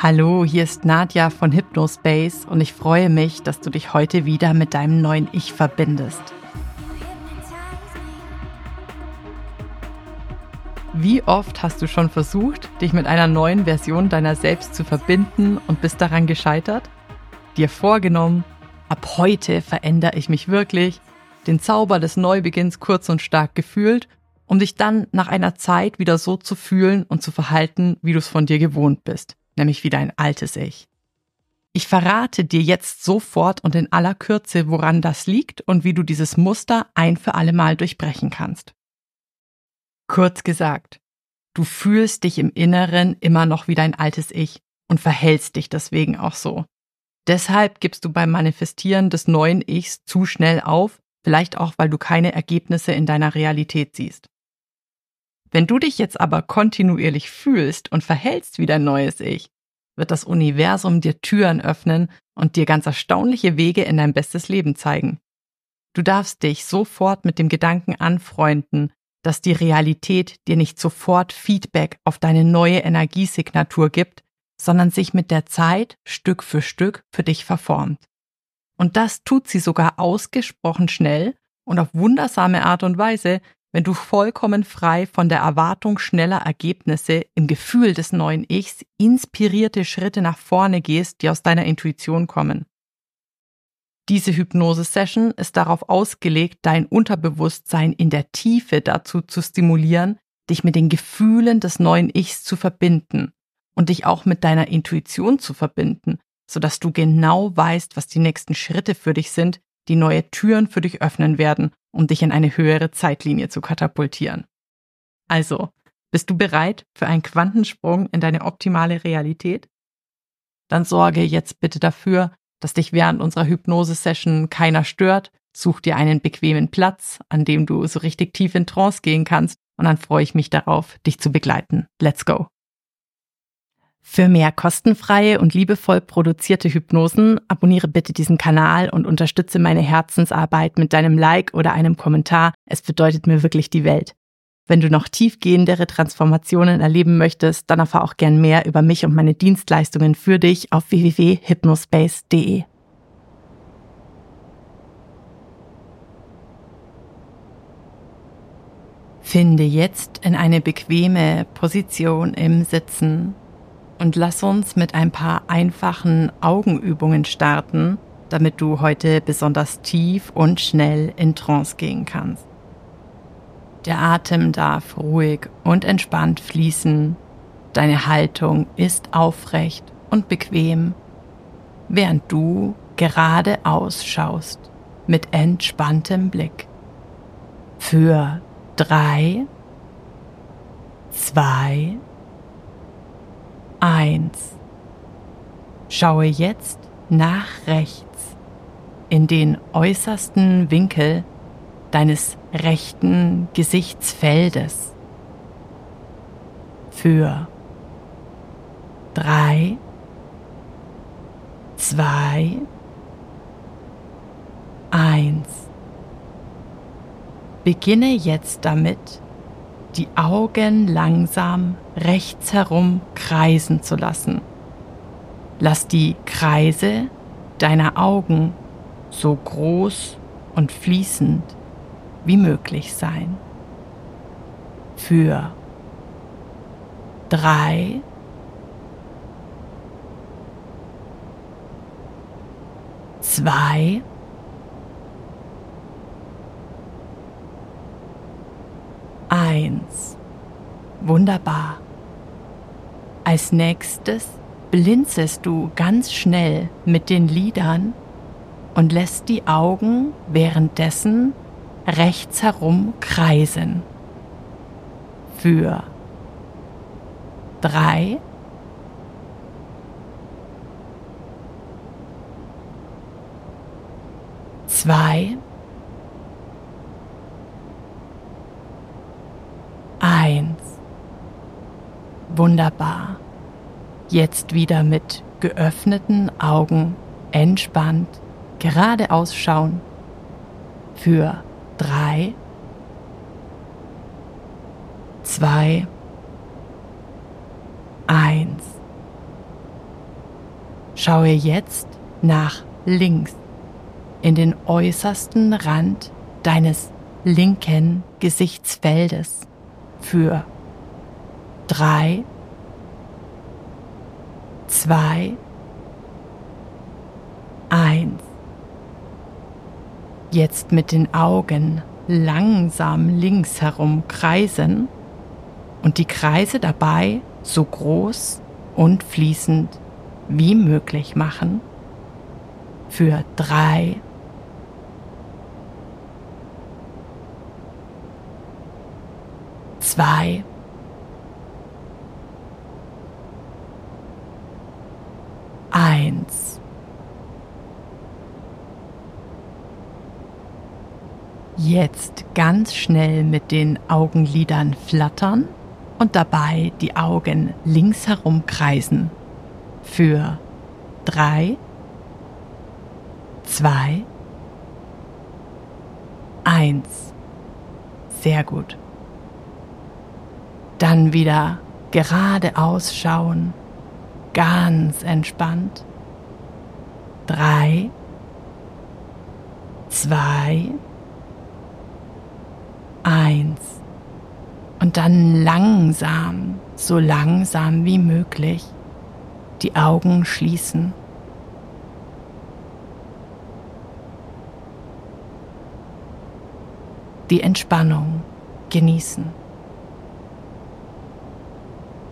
Hallo, hier ist Nadja von Hypnospace und ich freue mich, dass du dich heute wieder mit deinem neuen Ich verbindest. Wie oft hast du schon versucht, dich mit einer neuen Version deiner selbst zu verbinden und bist daran gescheitert? Dir vorgenommen, ab heute verändere ich mich wirklich, den Zauber des Neubeginns kurz und stark gefühlt, um dich dann nach einer Zeit wieder so zu fühlen und zu verhalten, wie du es von dir gewohnt bist nämlich wie dein altes Ich. Ich verrate dir jetzt sofort und in aller Kürze, woran das liegt und wie du dieses Muster ein für alle Mal durchbrechen kannst. Kurz gesagt, du fühlst dich im Inneren immer noch wie dein altes Ich und verhältst dich deswegen auch so. Deshalb gibst du beim Manifestieren des neuen Ichs zu schnell auf, vielleicht auch, weil du keine Ergebnisse in deiner Realität siehst. Wenn du dich jetzt aber kontinuierlich fühlst und verhältst wie dein neues Ich, wird das Universum dir Türen öffnen und dir ganz erstaunliche Wege in dein bestes Leben zeigen. Du darfst dich sofort mit dem Gedanken anfreunden, dass die Realität dir nicht sofort Feedback auf deine neue Energiesignatur gibt, sondern sich mit der Zeit Stück für Stück für dich verformt. Und das tut sie sogar ausgesprochen schnell und auf wundersame Art und Weise, wenn du vollkommen frei von der Erwartung schneller Ergebnisse im Gefühl des neuen Ichs inspirierte Schritte nach vorne gehst, die aus deiner Intuition kommen. Diese Hypnose-Session ist darauf ausgelegt, dein Unterbewusstsein in der Tiefe dazu zu stimulieren, dich mit den Gefühlen des neuen Ichs zu verbinden und dich auch mit deiner Intuition zu verbinden, sodass du genau weißt, was die nächsten Schritte für dich sind, die neue Türen für dich öffnen werden um dich in eine höhere Zeitlinie zu katapultieren. Also, bist du bereit für einen Quantensprung in deine optimale Realität? Dann sorge jetzt bitte dafür, dass dich während unserer Hypnose-Session keiner stört. Such dir einen bequemen Platz, an dem du so richtig tief in Trance gehen kannst und dann freue ich mich darauf, dich zu begleiten. Let's go! Für mehr kostenfreie und liebevoll produzierte Hypnosen abonniere bitte diesen Kanal und unterstütze meine Herzensarbeit mit deinem Like oder einem Kommentar. Es bedeutet mir wirklich die Welt. Wenn du noch tiefgehendere Transformationen erleben möchtest, dann erfahr auch gern mehr über mich und meine Dienstleistungen für dich auf www.hypnospace.de. Finde jetzt in eine bequeme Position im Sitzen und lass uns mit ein paar einfachen Augenübungen starten, damit du heute besonders tief und schnell in Trance gehen kannst. Der Atem darf ruhig und entspannt fließen. Deine Haltung ist aufrecht und bequem, während du geradeaus schaust mit entspanntem Blick. Für drei, zwei, 1. Schaue jetzt nach rechts in den äußersten Winkel deines rechten Gesichtsfeldes. Für 3, 2, 1. Beginne jetzt damit, die Augen langsam rechts herum kreisen zu lassen. Lass die Kreise deiner Augen so groß und fließend wie möglich sein. Für drei, zwei, eins. Wunderbar. Als nächstes blinzelst du ganz schnell mit den Lidern und lässt die Augen währenddessen rechts herum kreisen. Für drei, zwei, eins. Wunderbar. Jetzt wieder mit geöffneten Augen, entspannt, geradeaus schauen. für drei, zwei, eins. Schaue jetzt nach links in den äußersten Rand deines linken Gesichtsfeldes für drei, zwei, eins. Jetzt mit den Augen langsam links herum kreisen und die Kreise dabei so groß und fließend wie möglich machen. Für drei, zwei, eins. Jetzt ganz schnell mit den Augenlidern flattern und dabei die Augen links herum kreisen. Für drei, zwei, eins. Sehr gut. Dann wieder geradeaus schauen, ganz entspannt. Drei, zwei, eins. Und dann langsam, so langsam wie möglich, die Augen schließen. Die Entspannung genießen.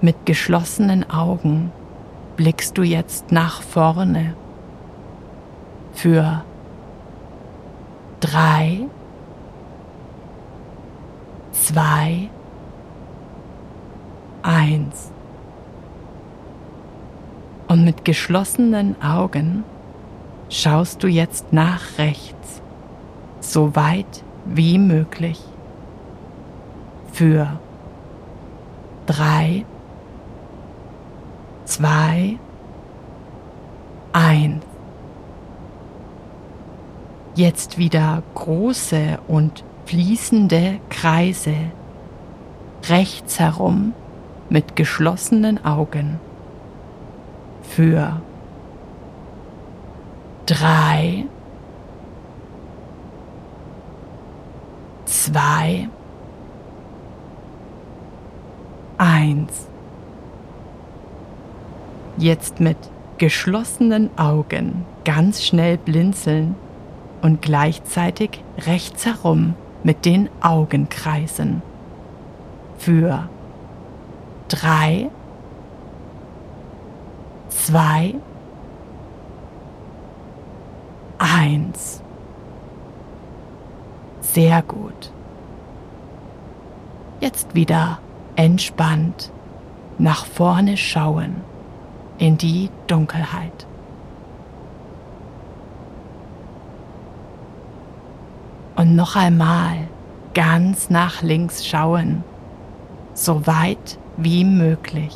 Mit geschlossenen Augen blickst du jetzt nach vorne für drei, zwei, eins. Und mit geschlossenen Augen schaust du jetzt nach rechts, so weit wie möglich. Für drei, zwei, eins. Jetzt wieder große und fließende Kreise rechts herum mit geschlossenen Augen. Für drei, zwei, eins. Jetzt mit geschlossenen Augen ganz schnell blinzeln und gleichzeitig rechts herum mit den Augen kreisen. Für drei, zwei, eins. Sehr gut. Jetzt wieder entspannt nach vorne schauen in die Dunkelheit. Und noch einmal ganz nach links schauen, so weit wie möglich,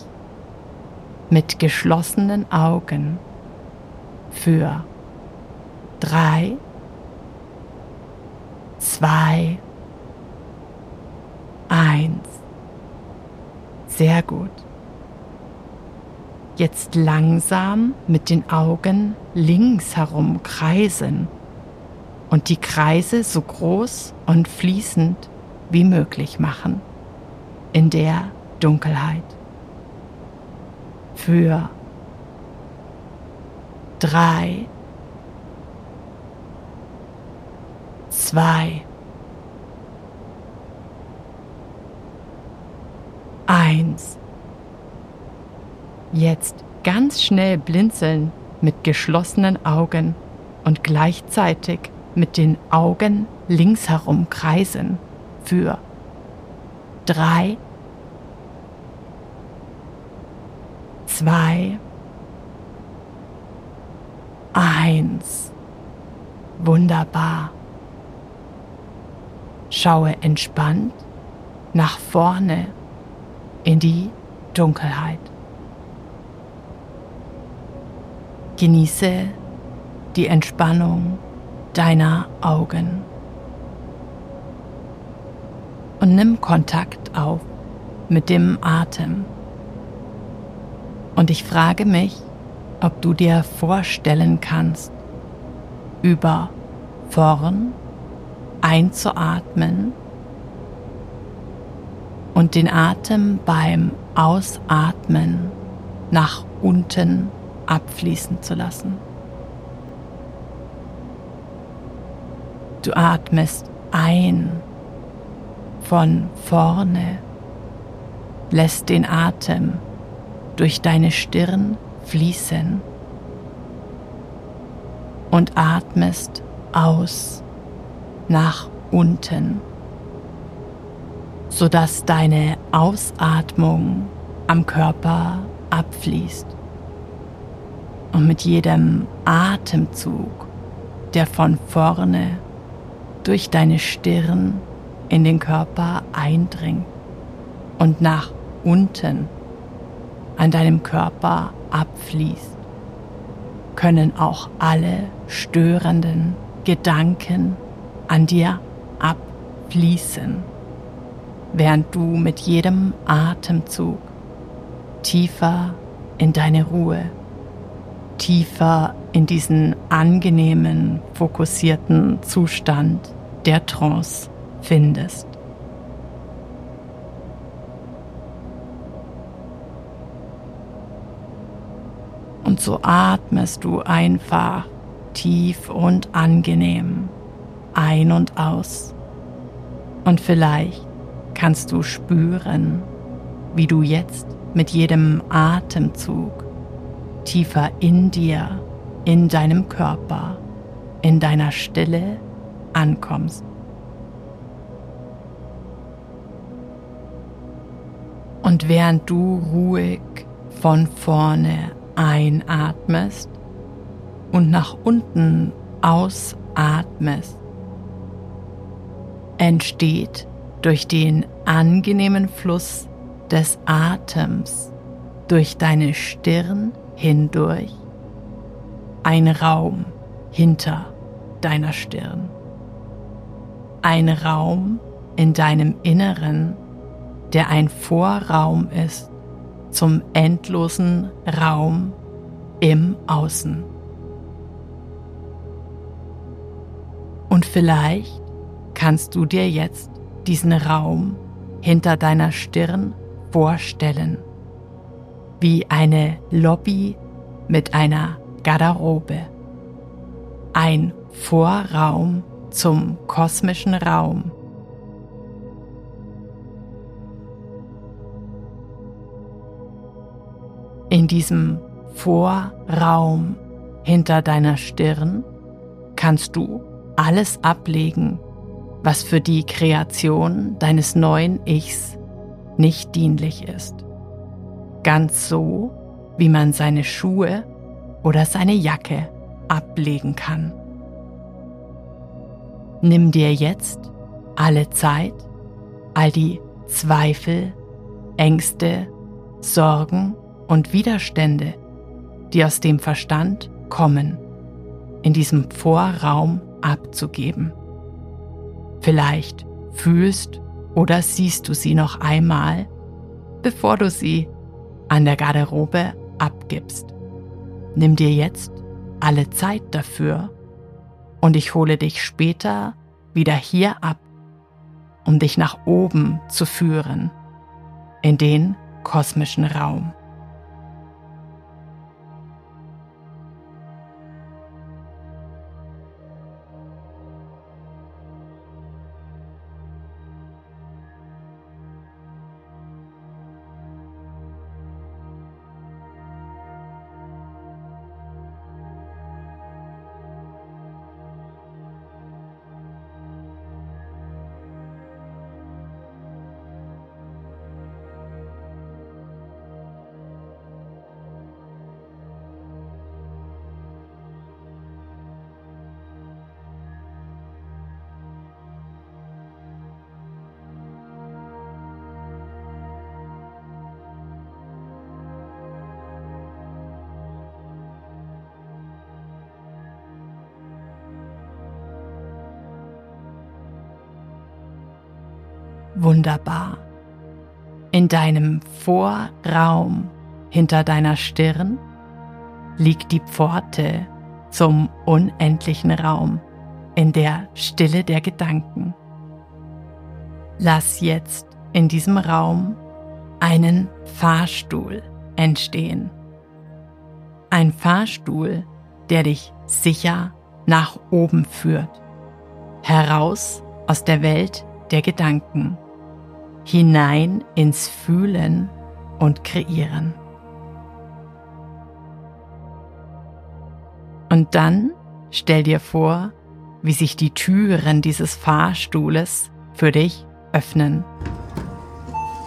mit geschlossenen Augen für drei, zwei, eins. Sehr gut. Jetzt langsam mit den Augen links herum kreisen und die Kreise so groß und fließend wie möglich machen in der Dunkelheit. Für drei, zwei, eins. Jetzt ganz schnell blinzeln mit geschlossenen Augen und gleichzeitig mit den Augen links herum kreisen für drei, zwei, eins. Wunderbar. Schaue entspannt nach vorne in die Dunkelheit. Genieße die Entspannung deiner Augen. und nimm Kontakt auf mit dem Atem. Und ich frage mich, ob du dir vorstellen kannst, über vorn einzuatmen und den Atem beim Ausatmen nach unten abfließen zu lassen. Du atmest ein von vorne, lässt den Atem durch deine Stirn fließen und atmest aus nach unten, sodass deine Ausatmung am Körper abfließt. Und mit jedem Atemzug, der von vorne durch deine Stirn in den Körper eindringt und nach unten an deinem Körper abfließt, können auch alle störenden Gedanken an dir abfließen, während du mit jedem Atemzug tiefer in deine Ruhe, tiefer in diesen angenehmen, fokussierten Zustand der Trance findest. Und so atmest du einfach tief und angenehm ein und aus. Und vielleicht kannst du spüren, wie du jetzt mit jedem Atemzug tiefer in dir, in deinem Körper, in deiner Stille ankommst. Und während du ruhig von vorne einatmest und nach unten ausatmest, entsteht durch den angenehmen Fluss des Atems durch deine Stirn hindurch ein Raum hinter deiner Stirn. Ein Raum in deinem Inneren, der ein Vorraum ist zum endlosen Raum im Außen. Und vielleicht kannst du dir jetzt diesen Raum hinter deiner Stirn vorstellen, wie eine Lobby mit einer Garderobe, ein Vorraum zum kosmischen Raum. In diesem Vorraum hinter deiner Stirn kannst du alles ablegen, was für die Kreation deines neuen Ichs nicht dienlich ist. Ganz so, wie man seine Schuhe oder seine Jacke ablegen kann. Nimm dir jetzt alle Zeit, all die Zweifel, Ängste, Sorgen und Widerstände, die aus dem Verstand kommen, in diesem Vorraum abzugeben. Vielleicht fühlst oder siehst du sie noch einmal, bevor du sie an der Garderobe abgibst. Nimm dir jetzt alle Zeit dafür und ich hole dich später wieder hier ab, um dich nach oben zu führen, in den kosmischen Raum. Wunderbar. In deinem Vorraum hinter deiner Stirn liegt die Pforte zum unendlichen Raum in der Stille der Gedanken. Lass jetzt in diesem Raum einen Fahrstuhl entstehen. Ein Fahrstuhl, der dich sicher nach oben führt, heraus aus der Welt der Gedanken, hinein ins Fühlen und Kreieren. Und dann stell dir vor, wie sich die Türen dieses Fahrstuhles für dich öffnen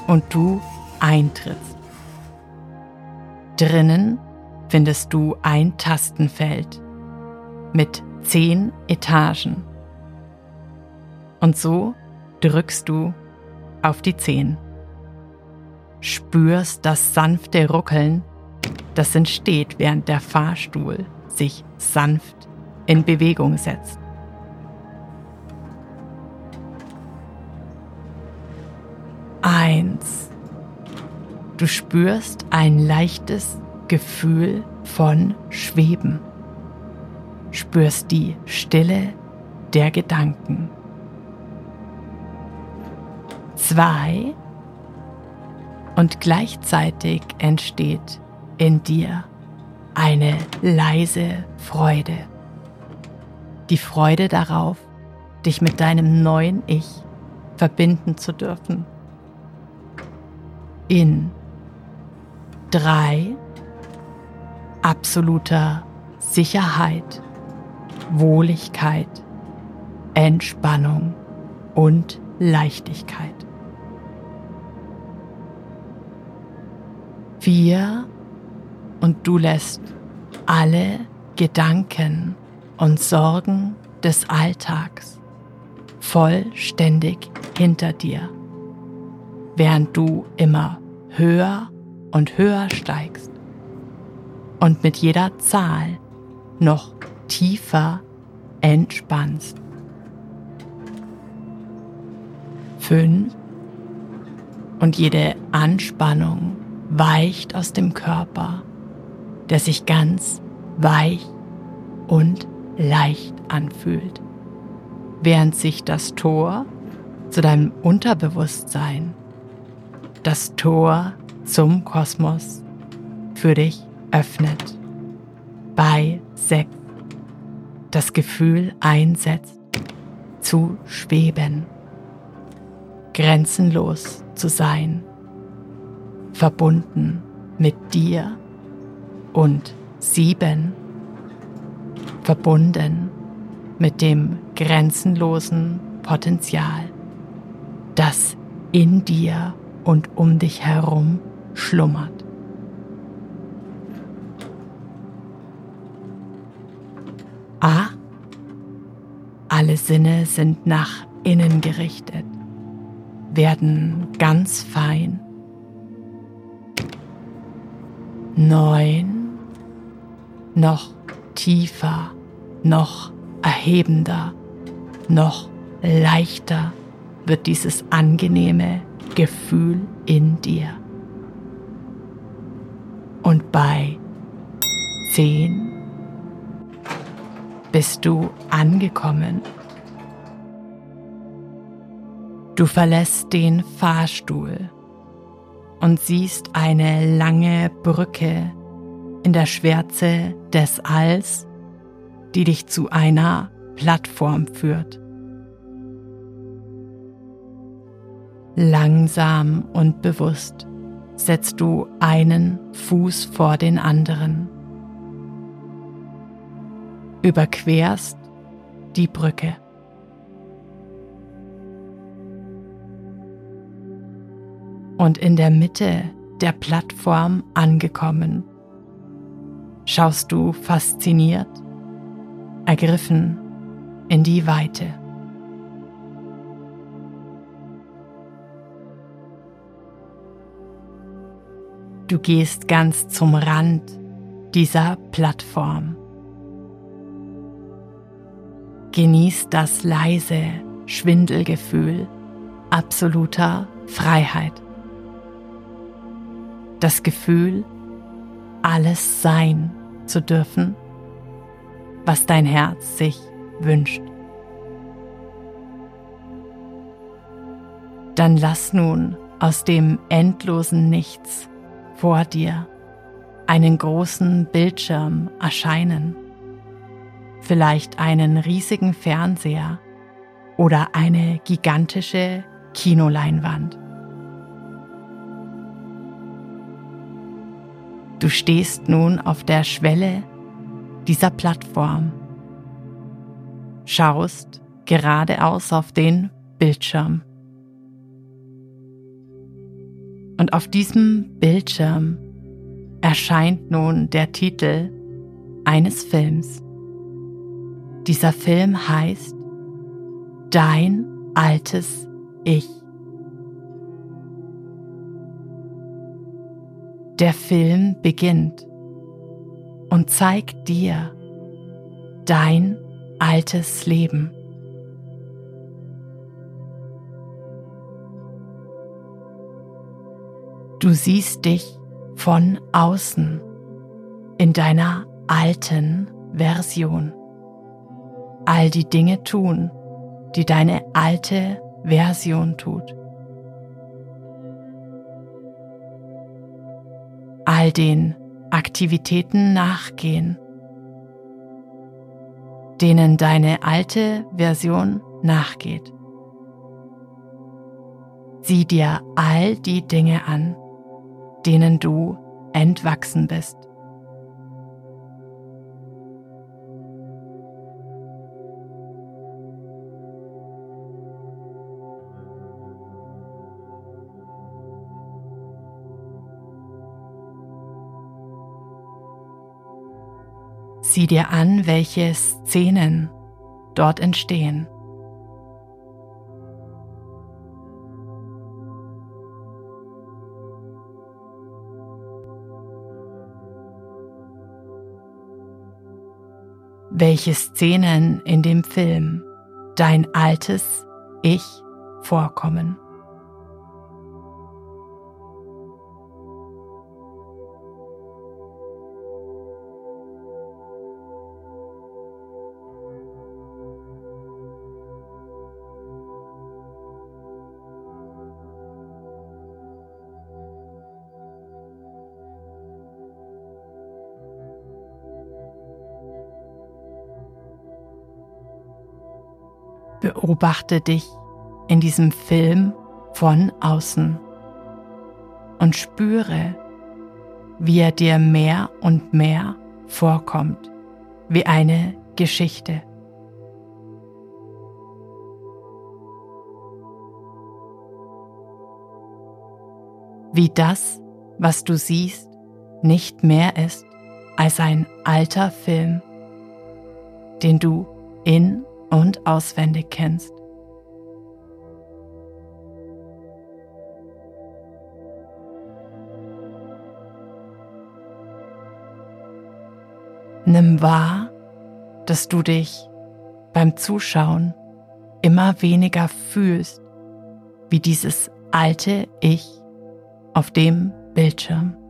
und du eintrittst. Drinnen findest du ein Tastenfeld mit zehn Etagen. Und so drückst du auf die Zehen. Spürst das sanfte Ruckeln, das entsteht, während der Fahrstuhl sich sanft in Bewegung setzt. Eins. Du spürst ein leichtes Gefühl von Schweben. Spürst die Stille der Gedanken. Zwei. Und gleichzeitig entsteht in dir eine leise Freude. Die Freude darauf, dich mit deinem neuen Ich verbinden zu dürfen. In drei absoluter Sicherheit, Wohligkeit, Entspannung und Leichtigkeit. Vier und du lässt alle Gedanken und Sorgen des Alltags vollständig hinter dir, während du immer höher und höher steigst und mit jeder Zahl noch tiefer entspannst. Fünf und jede Anspannung weicht aus dem Körper der sich ganz weich und leicht anfühlt, während sich das Tor zu deinem Unterbewusstsein, das Tor zum Kosmos für dich öffnet. Bei sechs das Gefühl einsetzt, zu schweben, grenzenlos zu sein, verbunden mit dir und sieben verbunden mit dem grenzenlosen Potenzial, das in dir und um dich herum schlummert. A. Alle Sinne sind nach innen gerichtet, werden ganz fein. Neun noch tiefer, noch erhebender, noch leichter wird dieses angenehme Gefühl in dir. Und bei zehn bist du angekommen. Du verlässt den Fahrstuhl und siehst eine lange Brücke in der Schwärze des Alls, die dich zu einer Plattform führt. Langsam und bewusst setzt du einen Fuß vor den anderen, überquerst die Brücke. Und in der Mitte der Plattform angekommen, schaust du fasziniert, ergriffen in die Weite. Du gehst ganz zum Rand dieser Plattform. Genieß das leise Schwindelgefühl absoluter Freiheit. Das Gefühl, alles sein zu dürfen, was dein Herz sich wünscht. Dann lass nun aus dem endlosen Nichts vor dir einen großen Bildschirm erscheinen, vielleicht einen riesigen Fernseher oder eine gigantische Kinoleinwand. Du stehst nun auf der Schwelle dieser Plattform, schaust geradeaus auf den Bildschirm. Und auf diesem Bildschirm erscheint nun der Titel eines Films. Dieser Film heißt Dein altes Ich. Der Film beginnt und zeigt dir dein altes Leben. Du siehst dich von außen in deiner alten Version. All die Dinge tun, die deine alte Version tut. All den Aktivitäten nachgehen, denen deine alte Version nachgeht. Sieh dir all die Dinge an, denen du entwachsen bist. Sieh dir an, welche Szenen dort entstehen. Welche Szenen in dem Film dein altes Ich vorkommen. Beobachte dich in diesem Film von außen und spüre, wie er dir mehr und mehr vorkommt, wie eine Geschichte. Wie das, was du siehst, nicht mehr ist als ein alter Film, den du in und auswendig kennst. Nimm wahr, dass du dich beim Zuschauen immer weniger fühlst wie dieses alte Ich auf dem Bildschirm.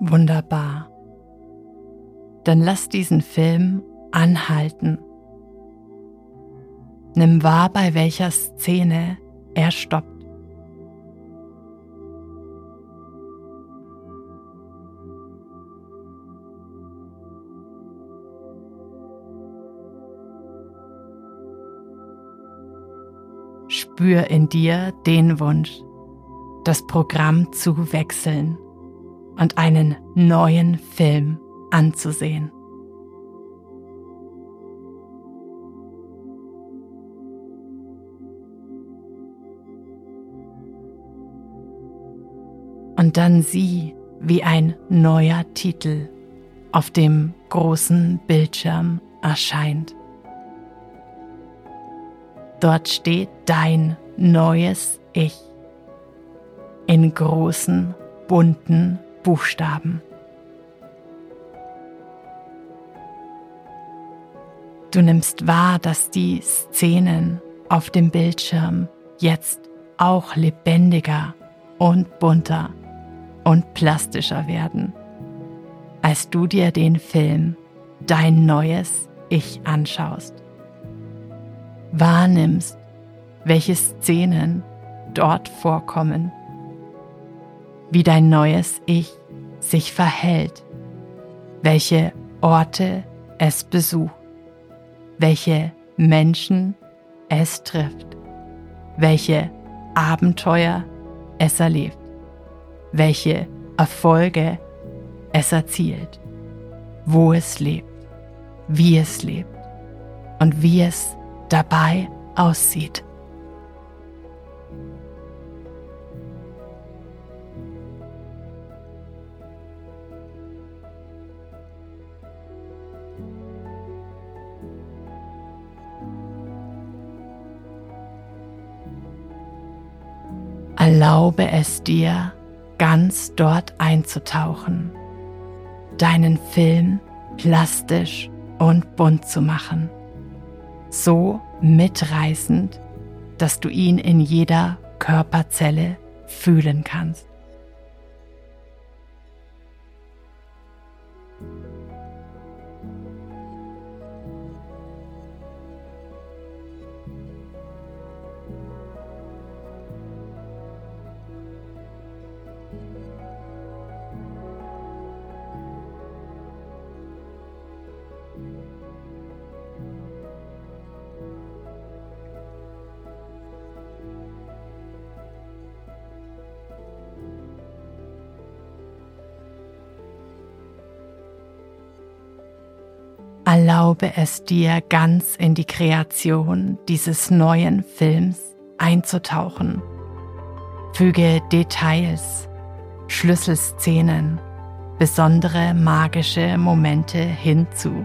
Wunderbar. Dann lass diesen Film anhalten. Nimm wahr, bei welcher Szene er stoppt. Spür in dir den Wunsch, das Programm zu wechseln und einen neuen Film anzusehen. Und dann sieh, wie ein neuer Titel auf dem großen Bildschirm erscheint. Dort steht dein neues Ich in großen, bunten Buchstaben. Du nimmst wahr, dass die Szenen auf dem Bildschirm jetzt auch lebendiger und bunter und plastischer werden, als du dir den Film Dein neues Ich anschaust. Wahrnimmst, welche Szenen dort vorkommen, wie dein neues Ich sich verhält, welche Orte es besucht, welche Menschen es trifft, welche Abenteuer es erlebt, welche Erfolge es erzielt, wo es lebt, wie es lebt und wie es dabei aussieht. Erlaube es dir, ganz dort einzutauchen, deinen Film plastisch und bunt zu machen, so mitreißend, dass du ihn in jeder Körperzelle fühlen kannst. Erlaube es dir ganz in die Kreation dieses neuen Films einzutauchen. Füge Details, Schlüsselszenen, besondere magische Momente hinzu.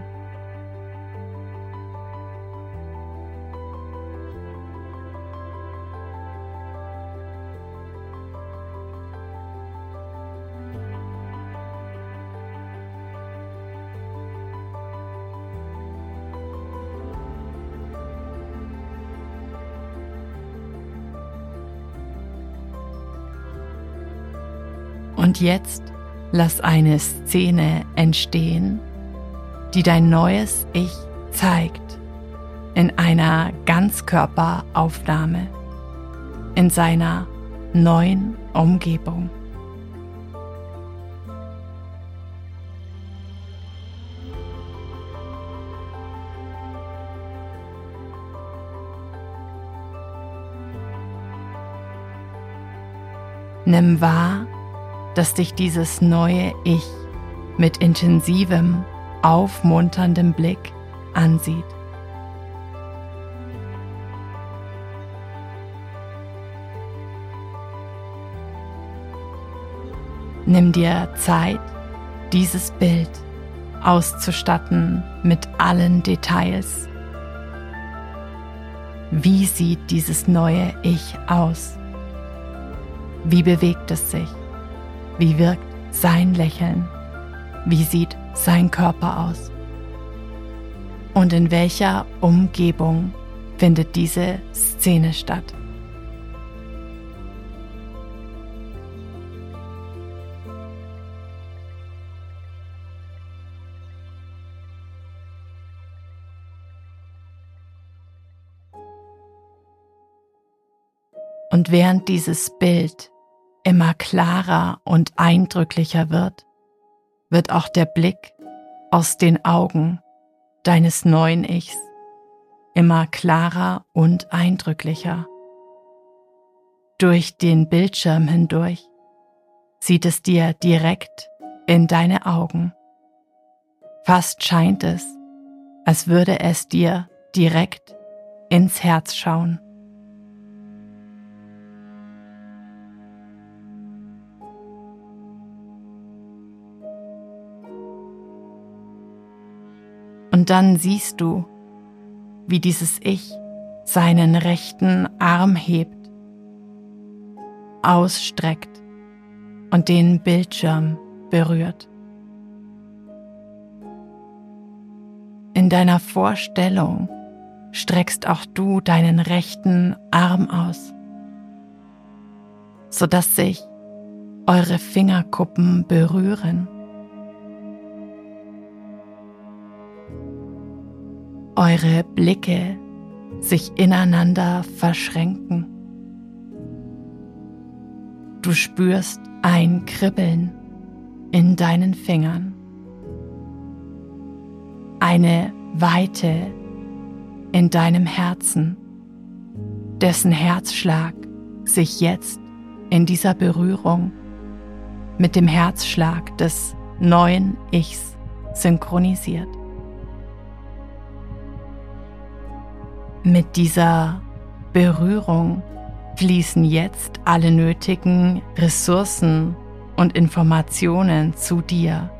Und jetzt lass eine Szene entstehen, die dein neues Ich zeigt in einer Ganzkörperaufnahme, in seiner neuen Umgebung. Nimm wahr, dass dich dieses neue Ich mit intensivem, aufmunterndem Blick ansieht. Nimm dir Zeit, dieses Bild auszustatten mit allen Details. Wie sieht dieses neue Ich aus? Wie bewegt es sich? Wie wirkt sein Lächeln? Wie sieht sein Körper aus? Und in welcher Umgebung findet diese Szene statt? Und während dieses Bild immer klarer und eindrücklicher wird, wird auch der Blick aus den Augen deines neuen Ichs immer klarer und eindrücklicher. Durch den Bildschirm hindurch sieht es dir direkt in deine Augen. Fast scheint es, als würde es dir direkt ins Herz schauen. Und dann siehst du, wie dieses Ich seinen rechten Arm hebt, ausstreckt und den Bildschirm berührt. In deiner Vorstellung streckst auch du deinen rechten Arm aus, sodass sich eure Fingerkuppen berühren. Eure Blicke sich ineinander verschränken. Du spürst ein Kribbeln in deinen Fingern eine Weite in deinem Herzen, dessen Herzschlag sich jetzt in dieser Berührung mit dem Herzschlag des neuen Ichs synchronisiert. Mit dieser Berührung fließen jetzt alle nötigen Ressourcen und Informationen zu dir,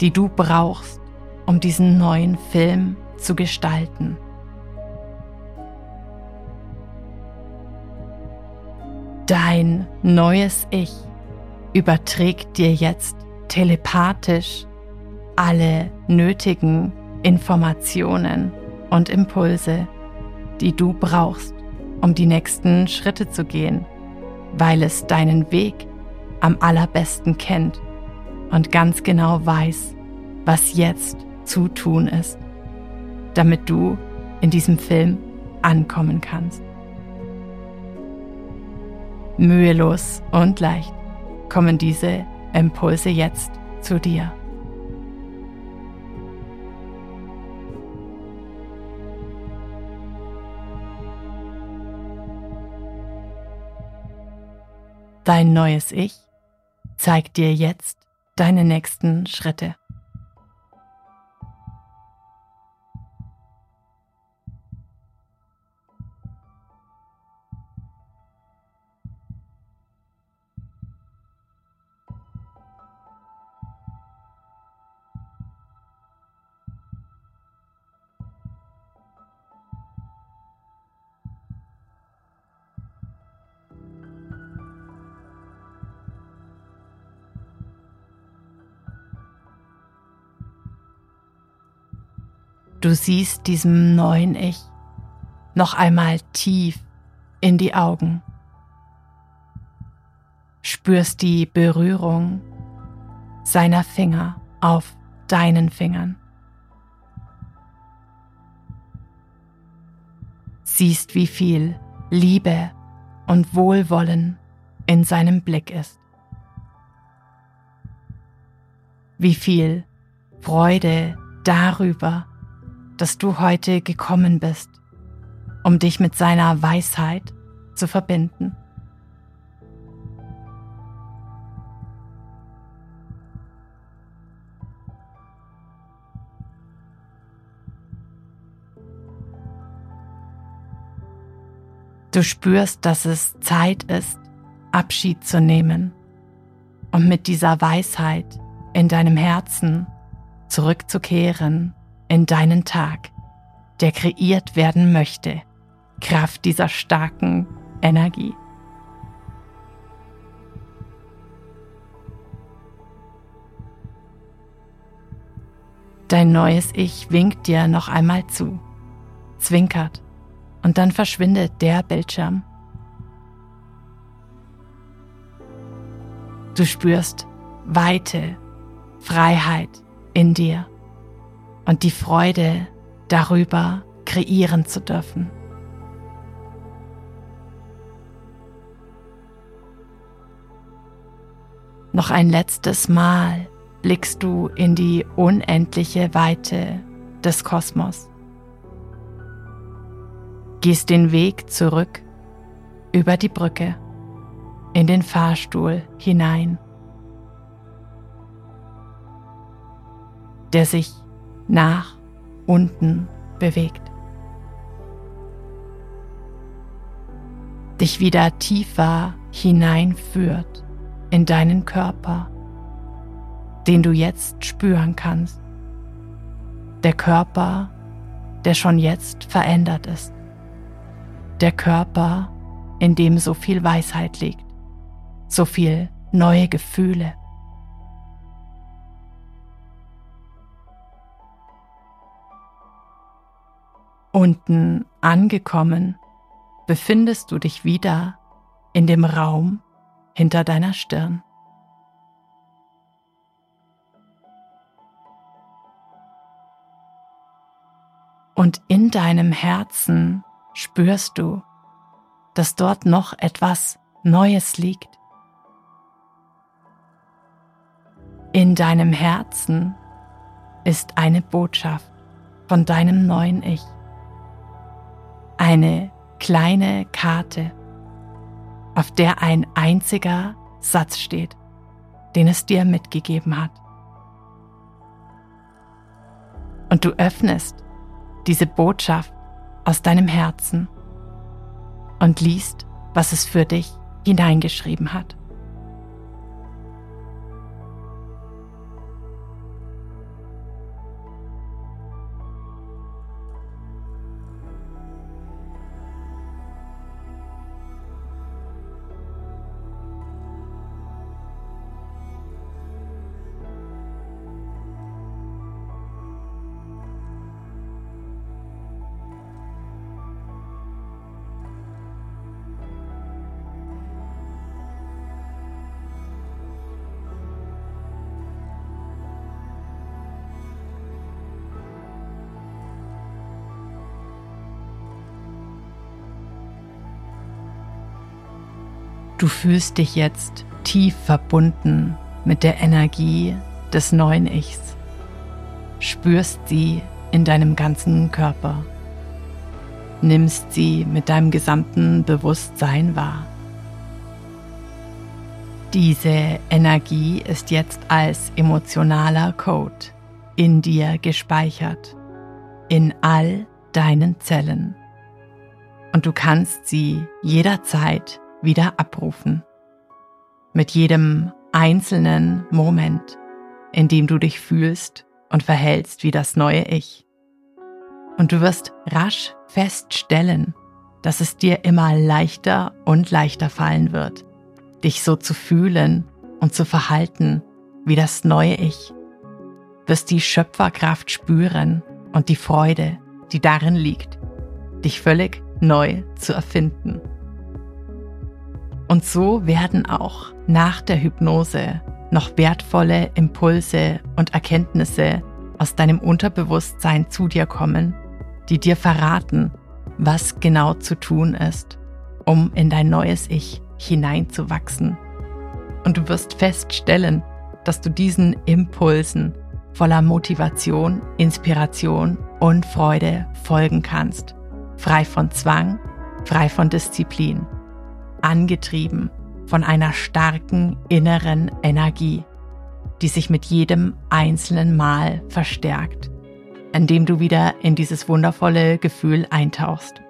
die du brauchst, um diesen neuen Film zu gestalten. Dein neues Ich überträgt dir jetzt telepathisch alle nötigen Informationen und Impulse, die du brauchst, um die nächsten Schritte zu gehen, weil es deinen Weg am allerbesten kennt und ganz genau weiß, was jetzt zu tun ist, damit du in diesem Film ankommen kannst. Mühelos und leicht kommen diese Impulse jetzt zu dir. Dein neues Ich zeigt dir jetzt deine nächsten Schritte. Du siehst diesem neuen Ich noch einmal tief in die Augen, spürst die Berührung seiner Finger auf deinen Fingern, siehst, wie viel Liebe und Wohlwollen in seinem Blick ist, wie viel Freude darüber, dass du heute gekommen bist, um dich mit seiner Weisheit zu verbinden. Du spürst, dass es Zeit ist, Abschied zu nehmen und mit dieser Weisheit in deinem Herzen zurückzukehren in deinen Tag, der kreiert werden möchte, Kraft dieser starken Energie. Dein neues Ich winkt dir noch einmal zu, zwinkert und dann verschwindet der Bildschirm. Du spürst Weite, Freiheit in dir und die Freude darüber kreieren zu dürfen. Noch ein letztes Mal blickst du in die unendliche Weite des Kosmos. Gehst den Weg zurück über die Brücke in den Fahrstuhl hinein, der sich nach unten bewegt. Dich wieder tiefer hineinführt in deinen Körper, den du jetzt spüren kannst. der Körper, der schon jetzt verändert ist. Der Körper, in dem so viel Weisheit liegt, so viel neue Gefühle. Unten angekommen, befindest du dich wieder in dem Raum hinter deiner Stirn. Und in deinem Herzen spürst du, dass dort noch etwas Neues liegt. In deinem Herzen ist eine Botschaft von deinem neuen Ich. Eine kleine Karte, auf der ein einziger Satz steht, den es dir mitgegeben hat. Und du öffnest diese Botschaft aus deinem Herzen und liest, was es für dich hineingeschrieben hat. Du fühlst dich jetzt tief verbunden mit der Energie des neuen Ichs. Spürst sie in deinem ganzen Körper. Nimmst sie mit deinem gesamten Bewusstsein wahr. Diese Energie ist jetzt als emotionaler Code in dir gespeichert, in all deinen Zellen. Und du kannst sie jederzeit wieder abrufen. Mit jedem einzelnen Moment, in dem du dich fühlst und verhältst wie das neue Ich. Und du wirst rasch feststellen, dass es dir immer leichter und leichter fallen wird, dich so zu fühlen und zu verhalten wie das neue Ich. Wirst die Schöpferkraft spüren und die Freude, die darin liegt, dich völlig neu zu erfinden. Und so werden auch nach der Hypnose noch wertvolle Impulse und Erkenntnisse aus deinem Unterbewusstsein zu dir kommen, die dir verraten, was genau zu tun ist, um in dein neues Ich hineinzuwachsen. Und du wirst feststellen, dass du diesen Impulsen voller Motivation, Inspiration und Freude folgen kannst, frei von Zwang, frei von Disziplin angetrieben von einer starken inneren Energie, die sich mit jedem einzelnen Mal verstärkt, indem du wieder in dieses wundervolle Gefühl eintauchst,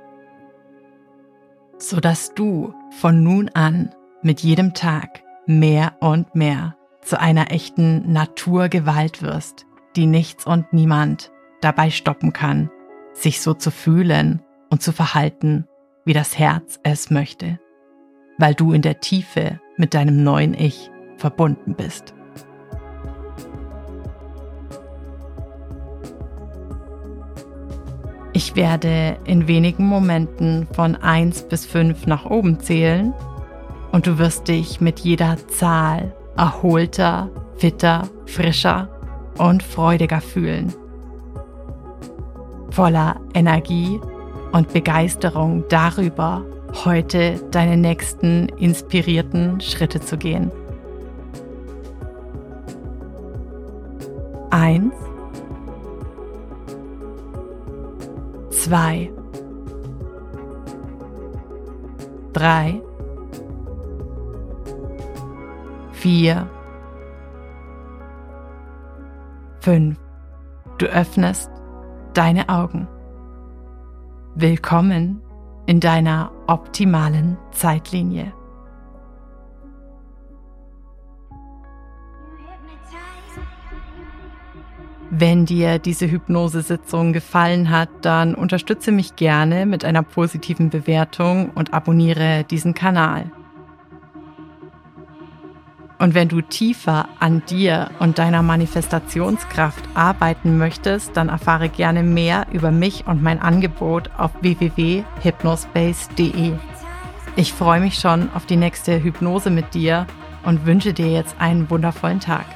sodass du von nun an mit jedem Tag mehr und mehr zu einer echten Naturgewalt wirst, die nichts und niemand dabei stoppen kann, sich so zu fühlen und zu verhalten, wie das Herz es möchte weil du in der Tiefe mit deinem neuen Ich verbunden bist. Ich werde in wenigen Momenten von 1 bis 5 nach oben zählen und du wirst dich mit jeder Zahl erholter, fitter, frischer und freudiger fühlen. Voller Energie und Begeisterung darüber, heute deine nächsten inspirierten Schritte zu gehen. Eins, zwei, drei, vier, fünf. Du öffnest deine Augen. Willkommen in deiner optimalen Zeitlinie. Wenn dir diese Hypnosesitzung gefallen hat, dann unterstütze mich gerne mit einer positiven Bewertung und abonniere diesen Kanal. Und wenn du tiefer an dir und deiner Manifestationskraft arbeiten möchtest, dann erfahre gerne mehr über mich und mein Angebot auf www.hypnospace.de. Ich freue mich schon auf die nächste Hypnose mit dir und wünsche dir jetzt einen wundervollen Tag.